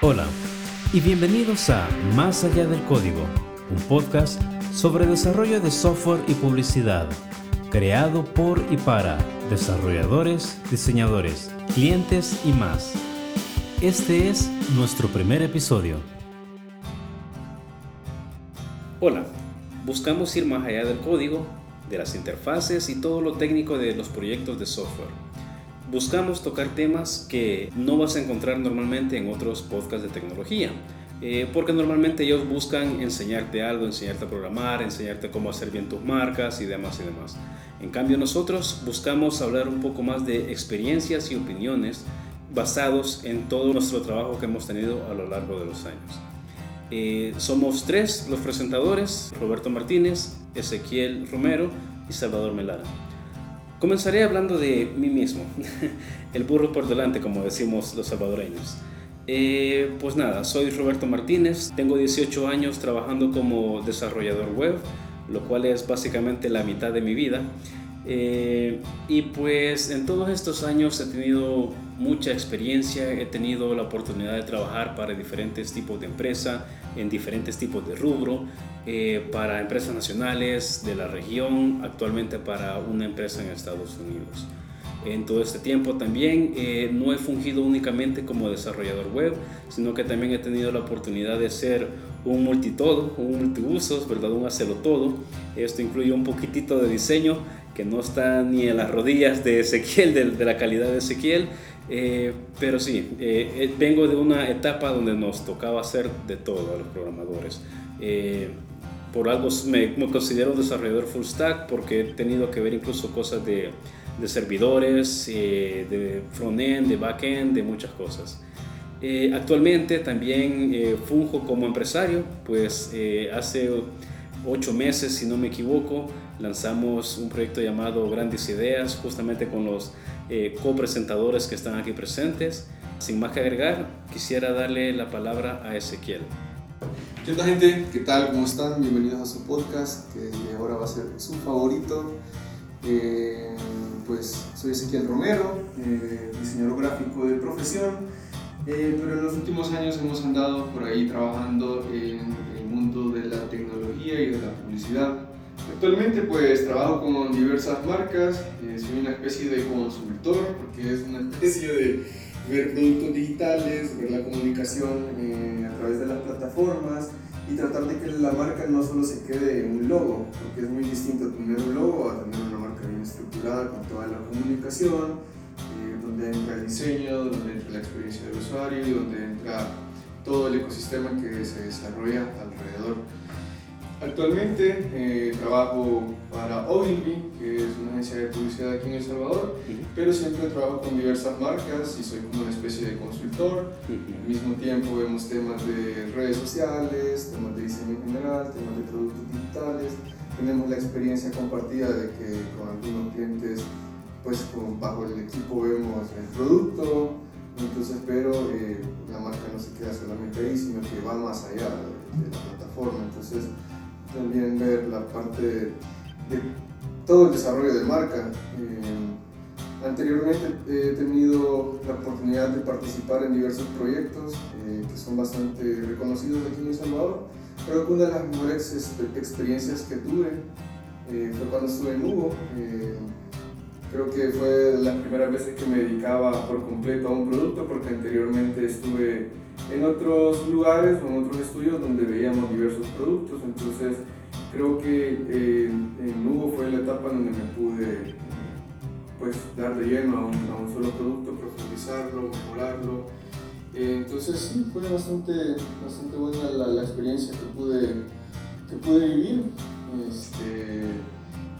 Hola y bienvenidos a Más allá del código, un podcast sobre desarrollo de software y publicidad, creado por y para desarrolladores, diseñadores, clientes y más. Este es nuestro primer episodio. Hola, buscamos ir más allá del código, de las interfaces y todo lo técnico de los proyectos de software. Buscamos tocar temas que no vas a encontrar normalmente en otros podcasts de tecnología, eh, porque normalmente ellos buscan enseñarte algo, enseñarte a programar, enseñarte cómo hacer bien tus marcas y demás y demás. En cambio nosotros buscamos hablar un poco más de experiencias y opiniones basados en todo nuestro trabajo que hemos tenido a lo largo de los años. Eh, somos tres los presentadores, Roberto Martínez, Ezequiel Romero y Salvador Melara. Comenzaré hablando de mí mismo, el burro por delante, como decimos los salvadoreños. Eh, pues nada, soy Roberto Martínez, tengo 18 años trabajando como desarrollador web, lo cual es básicamente la mitad de mi vida. Eh, y pues en todos estos años he tenido mucha experiencia, he tenido la oportunidad de trabajar para diferentes tipos de empresa, en diferentes tipos de rubro, eh, para empresas nacionales de la región, actualmente para una empresa en Estados Unidos. En todo este tiempo también eh, no he fungido únicamente como desarrollador web, sino que también he tenido la oportunidad de ser un multitodo, un multiusos, ¿verdad? un hacerlo todo. Esto incluye un poquitito de diseño que no está ni en las rodillas de Ezequiel, de, la calidad de Ezequiel, eh, pero sí, eh, vengo de una etapa donde nos tocaba hacer de todo a los programadores. por algo me, me considero un desarrollador full stack porque he tenido que ver incluso cosas de de servidores, eh, de front-end, de back-end, de muchas cosas. Eh, actualmente también eh, funjo como empresario, pues hace ocho meses, si no me equivoco, lanzamos un proyecto llamado Grandes Ideas, justamente con los copresentadores que están aquí presentes. Sin más que agregar, quisiera darle la palabra a Ezequiel. ¿Qué tal gente? ¿Qué tal? ¿Cómo están? Bienvenidos a su podcast, que ahora va a ser su favorito. Eh, pues soy Ezequiel Romero, eh, diseñador gráfico de profesión, eh, pero en los últimos años hemos andado por ahí trabajando en el mundo de la tecnología y de la publicidad. Actualmente pues trabajo con diversas marcas, eh, soy una especie de consultor porque es una especie de ver productos digitales, ver la comunicación a través de las plataformas y tratar de que la marca no solo se quede en un logo, porque es muy distinto tener un logo a tener una marca bien estructurada con toda la comunicación, eh, donde entra el diseño, donde entra la experiencia del usuario y donde entra todo el ecosistema que se desarrolla alrededor. Actualmente eh, trabajo para Ogilvy, que es una agencia de publicidad aquí en El Salvador, pero siempre trabajo con diversas marcas y soy como una especie de consultor. Al mismo tiempo vemos temas de redes sociales, temas de diseño en general, temas de productos digitales. Tenemos la experiencia compartida de que con algunos clientes, pues bajo el equipo vemos el producto, entonces pero eh, la marca no se queda solamente ahí, sino que va más allá de, de la plataforma. Entonces, también ver la parte de, todo el desarrollo de marca. Eh, anteriormente he tenido la oportunidad de participar en diversos proyectos eh, que son bastante reconocidos aquí en El Salvador. Creo que una de las mejores experiencias que tuve eh, fue cuando estuve en Hugo. creo que fue la primera vez que me dedicaba por completo a un producto porque anteriormente estuve en otros lugares o en otros estudios donde veíamos diversos productos. Entonces, creo que eh, en Hugo fue la etapa donde me pude pues, dar de lleno a un, solo producto, profundizarlo, mejorarlo. Eh, entonces, sí, fue bastante, bastante buena la, experiencia que pude, que pude vivir. Este,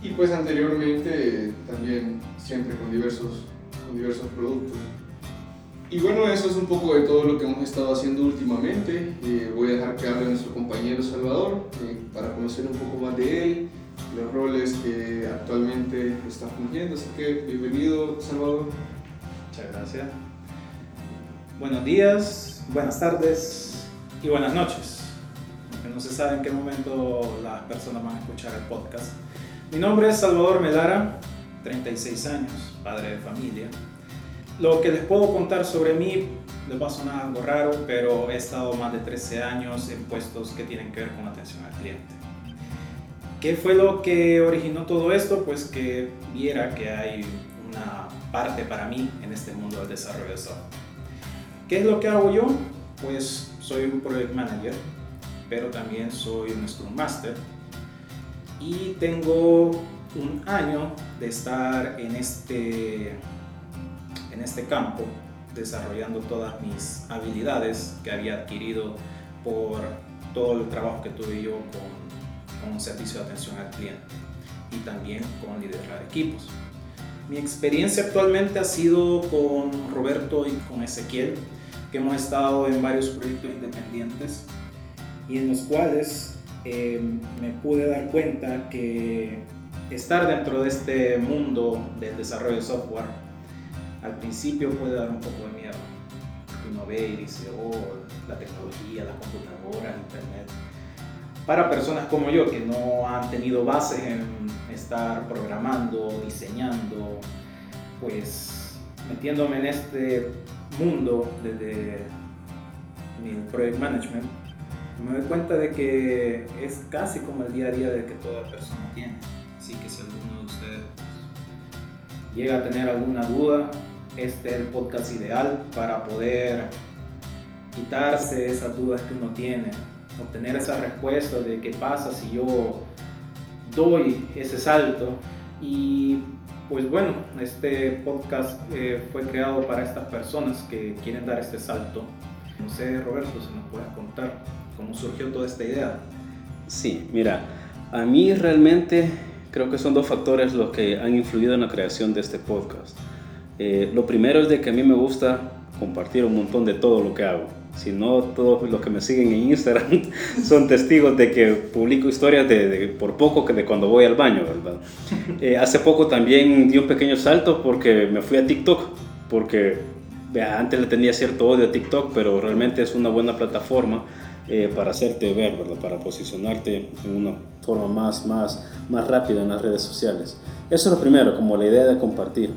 y pues anteriormente también siempre con diversos, con diversos productos. Y bueno, eso es un poco de todo lo que hemos estado haciendo últimamente. Eh, voy a dejar que hable nuestro compañero Salvador eh, para conocer un poco más de él, los roles que actualmente está fungiendo. Así que bienvenido, Salvador. Muchas gracias. Buenos días, buenas tardes y buenas noches. Aunque no se sabe en qué momento las personas van a escuchar el podcast. Mi nombre es Salvador Melara, 36 años, padre de familia lo que les puedo contar sobre mí les va a sonar algo raro, pero he estado más de 13 años en puestos que tienen que ver con atención al cliente. ¿Qué fue lo que originó todo esto? Pues que viera que hay una parte para mí en este mundo del desarrollo de software. ¿Qué es lo que hago yo? Pues soy un project manager, pero también soy un Scrum Master y tengo un año de estar en este, en este campo desarrollando todas mis habilidades que había adquirido por todo el trabajo que tuve yo con, con un servicio de atención al cliente y también con liderar equipos. Mi experiencia actualmente ha sido con Roberto y con Ezequiel, que hemos estado en varios proyectos independientes y en los cuales eh, me pude dar cuenta que estar dentro de este mundo del desarrollo de software al principio puede dar un poco de miedo. Uno ve y dice, oh, la tecnología, la computadora, internet. Para personas como yo que no han tenido bases en estar programando, diseñando, pues metiéndome en este mundo desde mi project management, me doy cuenta de que es casi como el día a día de que toda persona tiene. Así que si alguno de ustedes llega a tener alguna duda, este es el podcast ideal para poder quitarse esas dudas que uno tiene, obtener esa respuesta de qué pasa si yo doy ese salto. Y pues bueno, este podcast eh, fue creado para estas personas que quieren dar este salto. No sé, Roberto, si nos puedes contar cómo surgió toda esta idea. Sí, mira, a mí realmente creo que son dos factores los que han influido en la creación de este podcast. Eh, lo primero es de que a mí me gusta compartir un montón de todo lo que hago. Si no, todos los que me siguen en Instagram son testigos de que publico historias de, por poco que de cuando voy al baño, ¿verdad? Eh, hace poco también di un pequeño salto porque me fui a TikTok, porque antes le tenía cierto odio a TikTok, pero realmente es una buena plataforma eh, para hacerte ver, ¿verdad? para posicionarte en una forma más, más, más rápida en las redes sociales. Eso es lo primero, como la idea de compartir.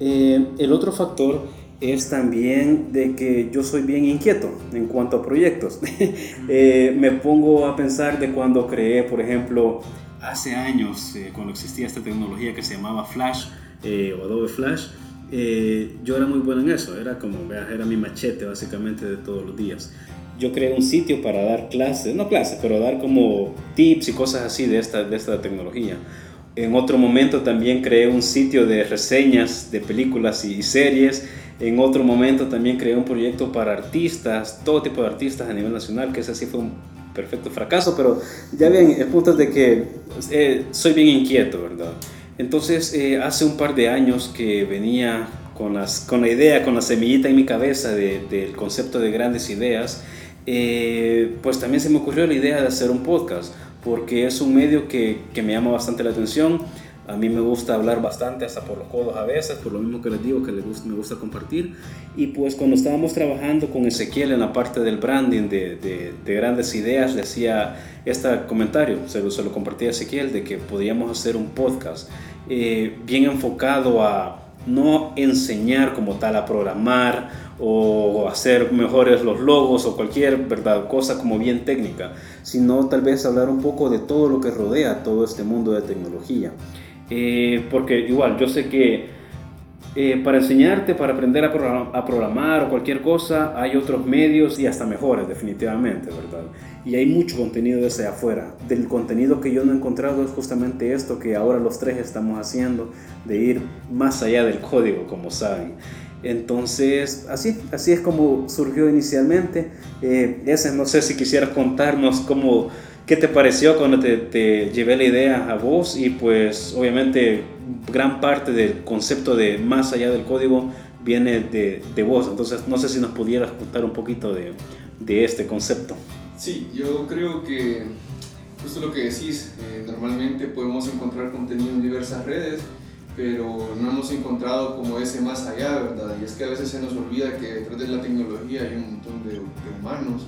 Eh, el otro factor es también de que yo soy bien inquieto en cuanto a proyectos. Eh, me pongo a pensar de cuando creé, por ejemplo, hace años, cuando existía esta tecnología que se llamaba Flash o Adobe Flash, yo era muy bueno en eso, era como, era mi machete básicamente de todos los días yo creé un sitio para dar clases, no clases, pero dar como tips y cosas así de esta, de esta tecnología. En otro momento también creé un sitio de reseñas de películas y series. En otro momento también creé un proyecto para artistas, todo tipo de artistas a nivel nacional, que ese sí fue un perfecto fracaso, pero ya ven, el punto es de que eh, soy bien inquieto, ¿verdad? Entonces, eh, hace un par de años que venía con, la idea, con la semillita en mi cabeza del concepto de grandes ideas, eh, pues también se me ocurrió la idea de hacer un podcast, porque es un medio que, que, me llama bastante la atención. A mí me gusta hablar bastante, hasta por los codos a veces, por lo mismo que les digo, que les gusta, me gusta compartir. Y pues cuando estábamos trabajando con Ezequiel en la parte del branding de, de, grandes ideas, le hacía este comentario, se lo, se lo compartí a Ezequiel, de que podíamos hacer un podcast eh, bien enfocado a no enseñar como tal a programar o hacer mejores los logos o cualquier verdad cosa como bien técnica, sino tal vez hablar un poco de todo lo que rodea todo este mundo de tecnología. Eh, porque igual, yo sé que eh, para enseñarte, para aprender a, programar, o cualquier cosa, hay otros medios y hasta mejores, definitivamente, ¿verdad? Y hay mucho contenido desde afuera. Del contenido que yo no he encontrado es justamente esto que ahora los tres estamos haciendo, de ir más allá del código, como saben. Entonces, así, así es como surgió inicialmente. Eh, ese, no sé si quisieras contarnos cómo, qué te pareció cuando te, te, llevé la idea a vos y pues obviamente gran parte del concepto de más allá del código viene de, de vos. Entonces, no sé si nos pudieras contar un poquito de, de este concepto. Sí, yo creo que justo lo que decís, eh, normalmente podemos encontrar contenido en diversas redes pero no hemos encontrado como ese más allá, ¿verdad? Y es que a veces se nos olvida que detrás de la tecnología hay un montón de, humanos,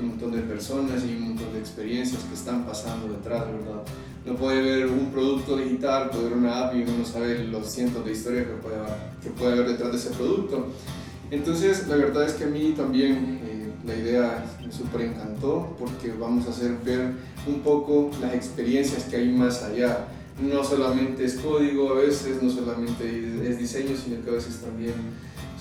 un montón de personas y un montón de experiencias que están pasando detrás, ¿verdad? No puede ver un producto digital, puede ver una app y uno no sabe los cientos de historias que puede, que puede haber detrás de ese producto. Entonces, la verdad es que a mí también eh, la idea me súper encantó porque vamos a hacer ver un poco las experiencias que hay más allá. No solamente es código a veces, no solamente es diseño, sino que a veces también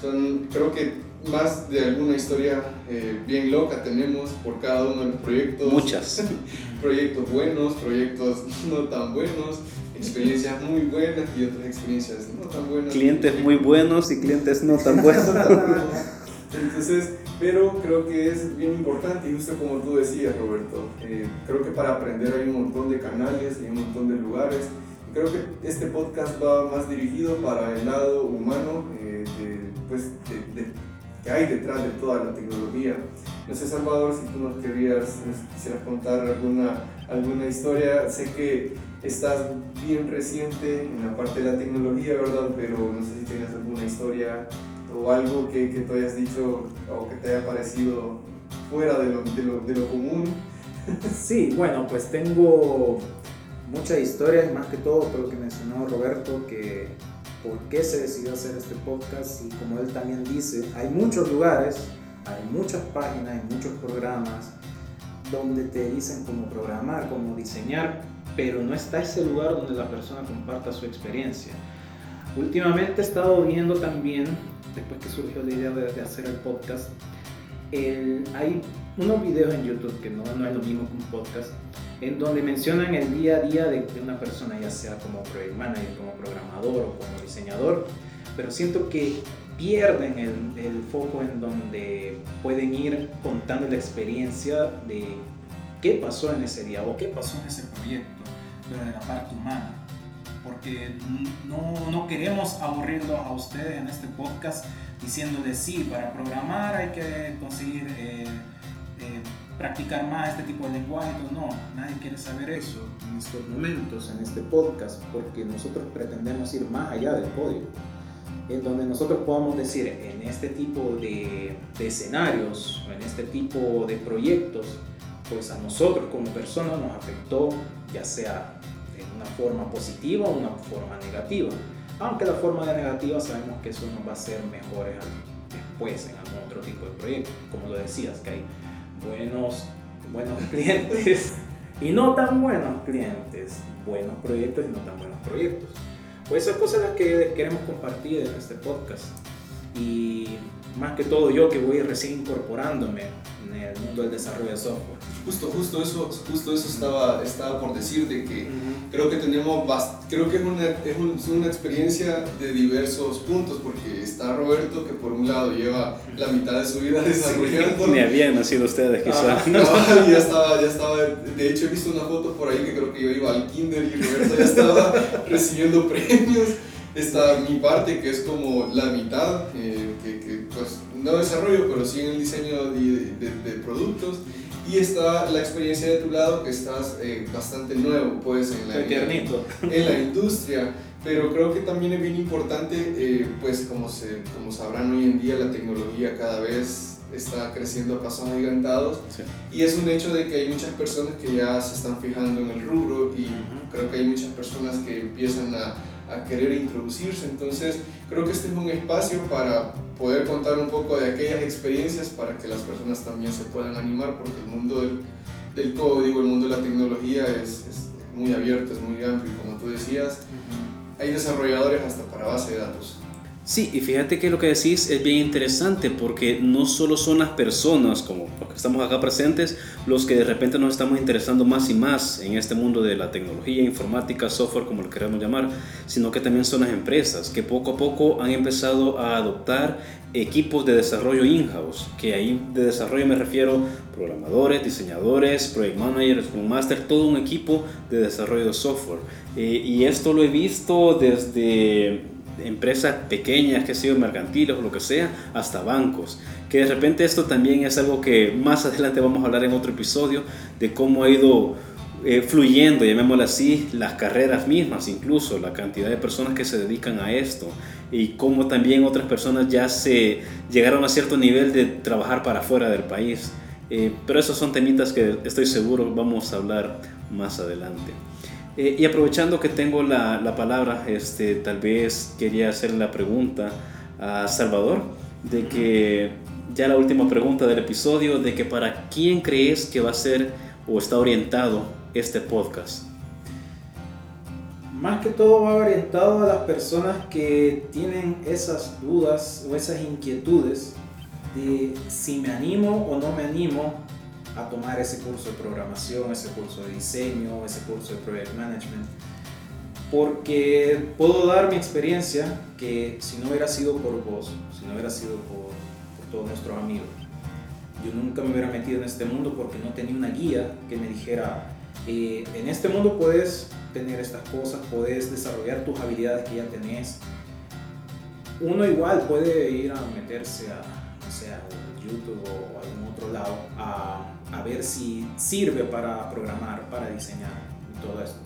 son, creo que más de alguna historia eh, bien loca tenemos por cada uno de los proyectos. Muchas. proyectos buenos, proyectos no tan buenos, experiencias muy buenas y otras experiencias no tan buenas. Clientes muy buenos y clientes no tan buenos. Entonces, pero creo que es bien importante y justo como tú decías, Roberto, eh, creo que para aprender hay un montón de canales, hay un montón de lugares. Creo que este podcast va más dirigido para el lado humano, eh, pues, de, que hay detrás de toda la tecnología. No sé, Salvador, si tú nos querías, quisieras contar alguna, alguna historia. Sé que estás bien reciente en la parte de la tecnología, ¿verdad? Pero no sé si tienes alguna historia o algo que, que te hayas dicho o que te haya parecido fuera de lo, de lo, de lo común. Sí, bueno, pues tengo muchas historias, más que todo creo que mencionó Roberto, que por qué se decidió hacer este podcast y como él también dice, hay muchos lugares, hay muchas páginas, hay muchos programas donde te dicen cómo programar, cómo diseñar, pero no está ese lugar donde la persona comparta su experiencia. Últimamente he estado viendo también, después que surgió la idea de, hacer el podcast, hay unos videos en YouTube que no, no es lo mismo que un podcast, en donde mencionan el día a día de, una persona, ya sea como project manager, como programador o como diseñador, pero siento que pierden el, el, foco en donde pueden ir contando la experiencia de qué pasó en ese día o qué pasó en ese proyecto, pero la parte humana. Porque no, no queremos aburrirlos a ustedes en este podcast diciéndoles sí, para programar hay que conseguir eh, eh, practicar más este tipo de lenguaje, no, nadie quiere saber eso. En estos momentos, en este podcast, porque nosotros pretendemos ir más allá del código, en donde nosotros podamos decir, en este tipo de, de escenarios, en este tipo de proyectos, pues a nosotros como personas nos afectó, ya sea una forma positiva o una forma negativa. Aunque la forma de negativa sabemos que eso nos va a ser mejores después en algún otro tipo de proyecto, como lo decías, que hay buenos, buenos clientes y no tan buenos clientes, buenos proyectos y no tan buenos proyectos. Pues esas cosas las que queremos compartir en este podcast. Y más que todo yo que voy recién incorporándome en el mundo del desarrollo de software. Justo, justo eso, justo eso estaba, estaba por decir de que creo que tenemos, creo que es una, es una experiencia de diversos puntos porque está Roberto que por un lado lleva la mitad de su vida desarrollando. Ni habían nacido ustedes quizás. Ah, ya estaba, ya estaba, de hecho he visto una foto por ahí que creo que yo iba al kinder y Roberto ya estaba recibiendo premios está mi parte que es como la mitad, eh, que, que, pues no desarrollo, pero sí en el diseño de, de, productos. Y está la experiencia de tu lado, que estás eh, bastante nuevo, pues, en la, en, la industria. Pero creo que también es bien importante, eh, pues, como, se, como sabrán hoy en día, la tecnología cada vez está creciendo a pasos agigantados. Y es un hecho de que hay muchas personas que ya se están fijando en el rubro y creo que hay muchas personas que empiezan a a querer introducirse. Entonces, creo que este es un espacio para poder contar un poco de aquellas experiencias para que las personas también se puedan animar, porque el mundo del, del código, el mundo de la tecnología es, es, muy abierto, es muy amplio y como tú decías, hay desarrolladores hasta para base de datos. Sí, y fíjate que lo que decís es bien interesante porque no solo son las personas, como los que estamos acá presentes, los que de repente nos estamos interesando más y más en este mundo de la tecnología, informática, software, como lo queramos llamar, sino que también son las empresas que poco a poco han empezado a adoptar equipos de desarrollo in-house, que ahí de desarrollo me refiero programadores, diseñadores, project managers, un master, todo un equipo de desarrollo de software. Eh, y esto lo he visto desde empresas pequeñas, que sido mercantiles o lo que sea, hasta bancos. Que de repente esto también es algo que más adelante vamos a hablar en otro episodio de cómo ha ido eh, fluyendo, llamémoslo así, las carreras mismas, incluso la cantidad de personas que se dedican a esto y cómo también otras personas ya se llegaron a cierto nivel de trabajar para fuera del país. Eh, pero esos son temitas que estoy seguro vamos a hablar más adelante. Eh, y aprovechando que tengo la, la, palabra, este, tal vez quería hacer la pregunta a Salvador. de que ya la última pregunta del episodio, de que para quién crees que va a ser o está orientado este podcast. Más que todo va orientado a las personas que tienen esas dudas o esas inquietudes de si me animo o no me animo a tomar ese curso de programación, ese curso de diseño, ese curso de project management. Porque puedo dar mi experiencia que si no hubiera sido por vos, si no hubiera sido por, todos nuestros amigos, yo nunca me hubiera metido en este mundo porque no tenía una guía que me dijera, eh, en este mundo puedes tener estas cosas, puedes desarrollar tus habilidades que ya tenés. Uno igual puede ir a meterse a, no a YouTube o algún otro lado a a ver si sirve para programar, para diseñar y todo esto.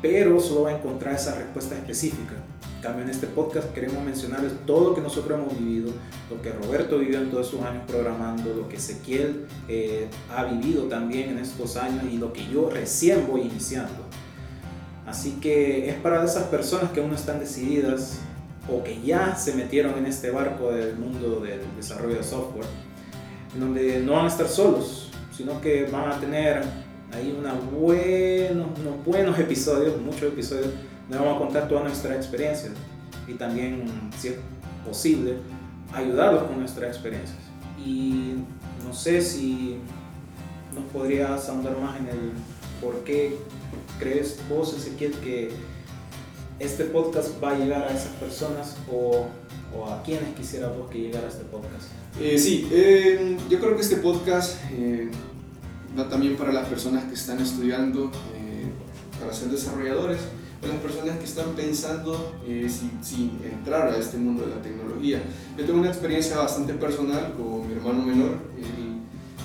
Pero solo va a encontrar esa respuesta específica. En cambio, en este podcast queremos mencionarles todo lo que nosotros hemos vivido, lo que Roberto vivió en todos sus años programando, lo que Ezequiel eh, ha vivido también en estos años y lo que yo recién voy iniciando. Así que es para esas personas que aún están decididas o que ya se metieron en este barco del mundo del desarrollo de software, en donde no van a estar solos, sino que van a tener ahí una buenos, unos buenos episodios, muchos episodios, donde vamos a contar toda nuestra experiencia y también, si es posible, ayudarlos con nuestras experiencias. Y no sé si nos podrías ahondar más en el por qué crees vos, Ezequiel, que este podcast va a llegar a esas personas o, o a quienes quisiera vos que llegara este podcast. Eh, sí, eh, yo creo que este podcast eh, va también para las personas que están estudiando para ser desarrolladores, o las personas que están pensando si, entrar a este mundo de la tecnología. Yo tengo una experiencia bastante personal con mi hermano menor, él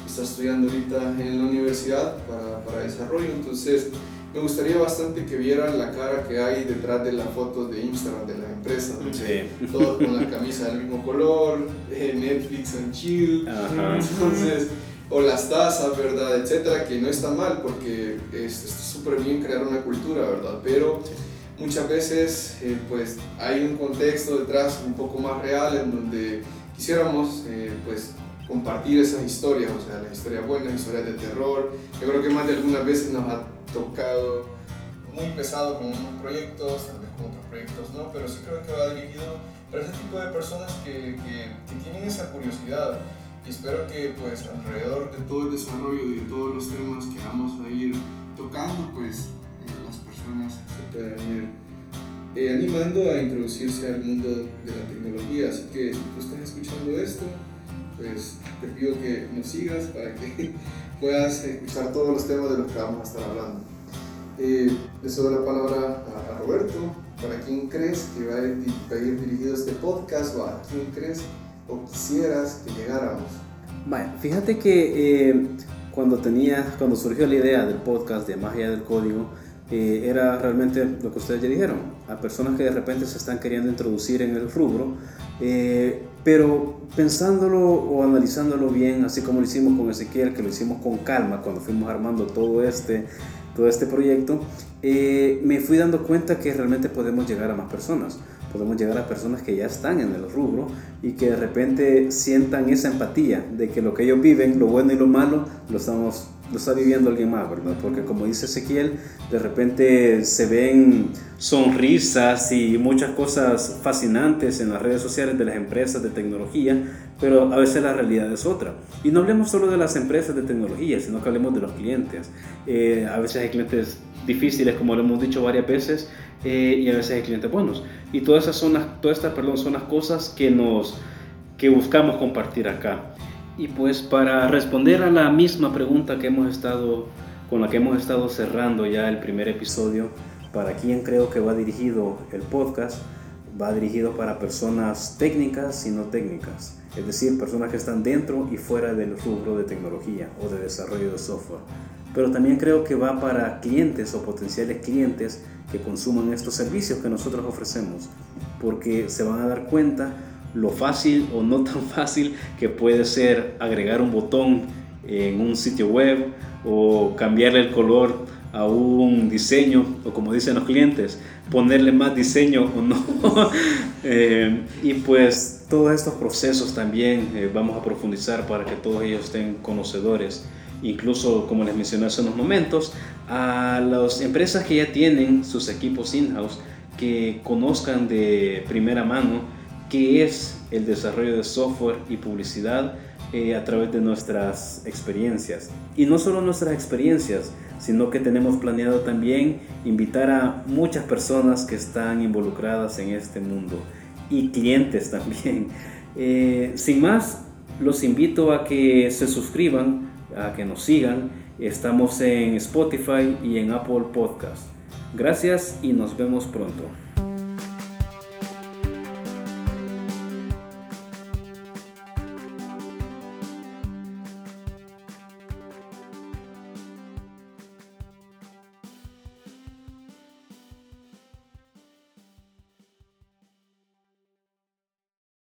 está estudiando ahorita en la universidad para, para desarrollo, entonces me gustaría bastante que vieran la cara que hay detrás de las fotos de Instagram de las empresas. Todos con la camisa del mismo color, eh, Netflix and chill. Entonces, o las tazas, ¿verdad? Etcétera, que no está mal porque está súper bien crear una cultura, ¿verdad? Pero muchas veces, eh, pues, hay un contexto detrás un poco más real en donde quisiéramos, eh, pues, compartir esas historias, o sea, las historias buenas, historias de terror. Yo creo que más de algunas veces nos ha tocado muy pesado con unos proyectos, tal vez con otros proyectos no, pero sí creo que va dirigido para ese tipo de personas que, que, tienen esa curiosidad. Y espero que pues alrededor de todo el desarrollo y de todos los temas que vamos a ir tocando, pues eh, las personas se puedan ir eh, animando a introducirse al mundo de la tecnología. Así que si tú estás escuchando esto, pues te pido que nos sigas para que puedas escuchar todos los temas de los que vamos a estar hablando. Eh, le doy la palabra a, Roberto. ¿Para quién crees que va a, ir, dirigido este podcast o a quién crees o quisieras que llegáramos? Bueno, fíjate que eh, cuando, tenía, cuando surgió la idea del podcast de Magia del Código, eh, era realmente lo que ustedes ya dijeron, a personas que de repente se están queriendo introducir en el rubro, eh, pero pensándolo o analizándolo bien, así como lo hicimos con Ezequiel, que lo hicimos con calma cuando fuimos armando todo este, todo este proyecto, eh, me fui dando cuenta que realmente podemos llegar a más personas. Podemos llegar a personas que ya están en el rubro y que de repente sientan esa empatía de que lo que ellos viven, lo bueno y lo malo, lo estamos lo está viviendo alguien más, ¿verdad? Porque como dice Ezequiel, de repente se ven sonrisas y muchas cosas fascinantes en las redes sociales de las empresas de tecnología, pero a veces la realidad es otra. Y no hablemos solo de las empresas de tecnología, sino que hablemos de los clientes. Eh, a veces hay clientes difíciles, como lo hemos dicho varias veces, eh, y a veces hay clientes buenos. Y todas esas son todas estas, perdón, son las cosas que nos que buscamos compartir acá. Y pues para responder a la misma pregunta que hemos estado, con la que hemos estado cerrando ya el primer episodio, para quién creo que va dirigido el podcast, va dirigido para personas técnicas y no técnicas, es decir, personas que están dentro y fuera del rubro de tecnología o de desarrollo de software. Pero también creo que va para clientes o potenciales clientes que consuman estos servicios que nosotros ofrecemos, porque se van a dar cuenta lo fácil o no tan fácil que puede ser agregar un botón en un sitio web o cambiarle el color a un diseño o como dicen los clientes, ponerle más diseño o no. Eh, y pues todos estos procesos también eh, vamos a profundizar para que todos ellos estén conocedores. Incluso, como les mencioné hace unos momentos, a las empresas que ya tienen sus equipos in-house, que conozcan de primera mano qué es el desarrollo de software y publicidad eh, a través de nuestras experiencias. Y no solo nuestras experiencias, sino que tenemos planeado también invitar a muchas personas que están involucradas en este mundo y clientes también. Eh, sin más, los invito a que se suscriban, a que nos sigan. Estamos en Spotify y en Apple Podcast. Gracias y nos vemos pronto.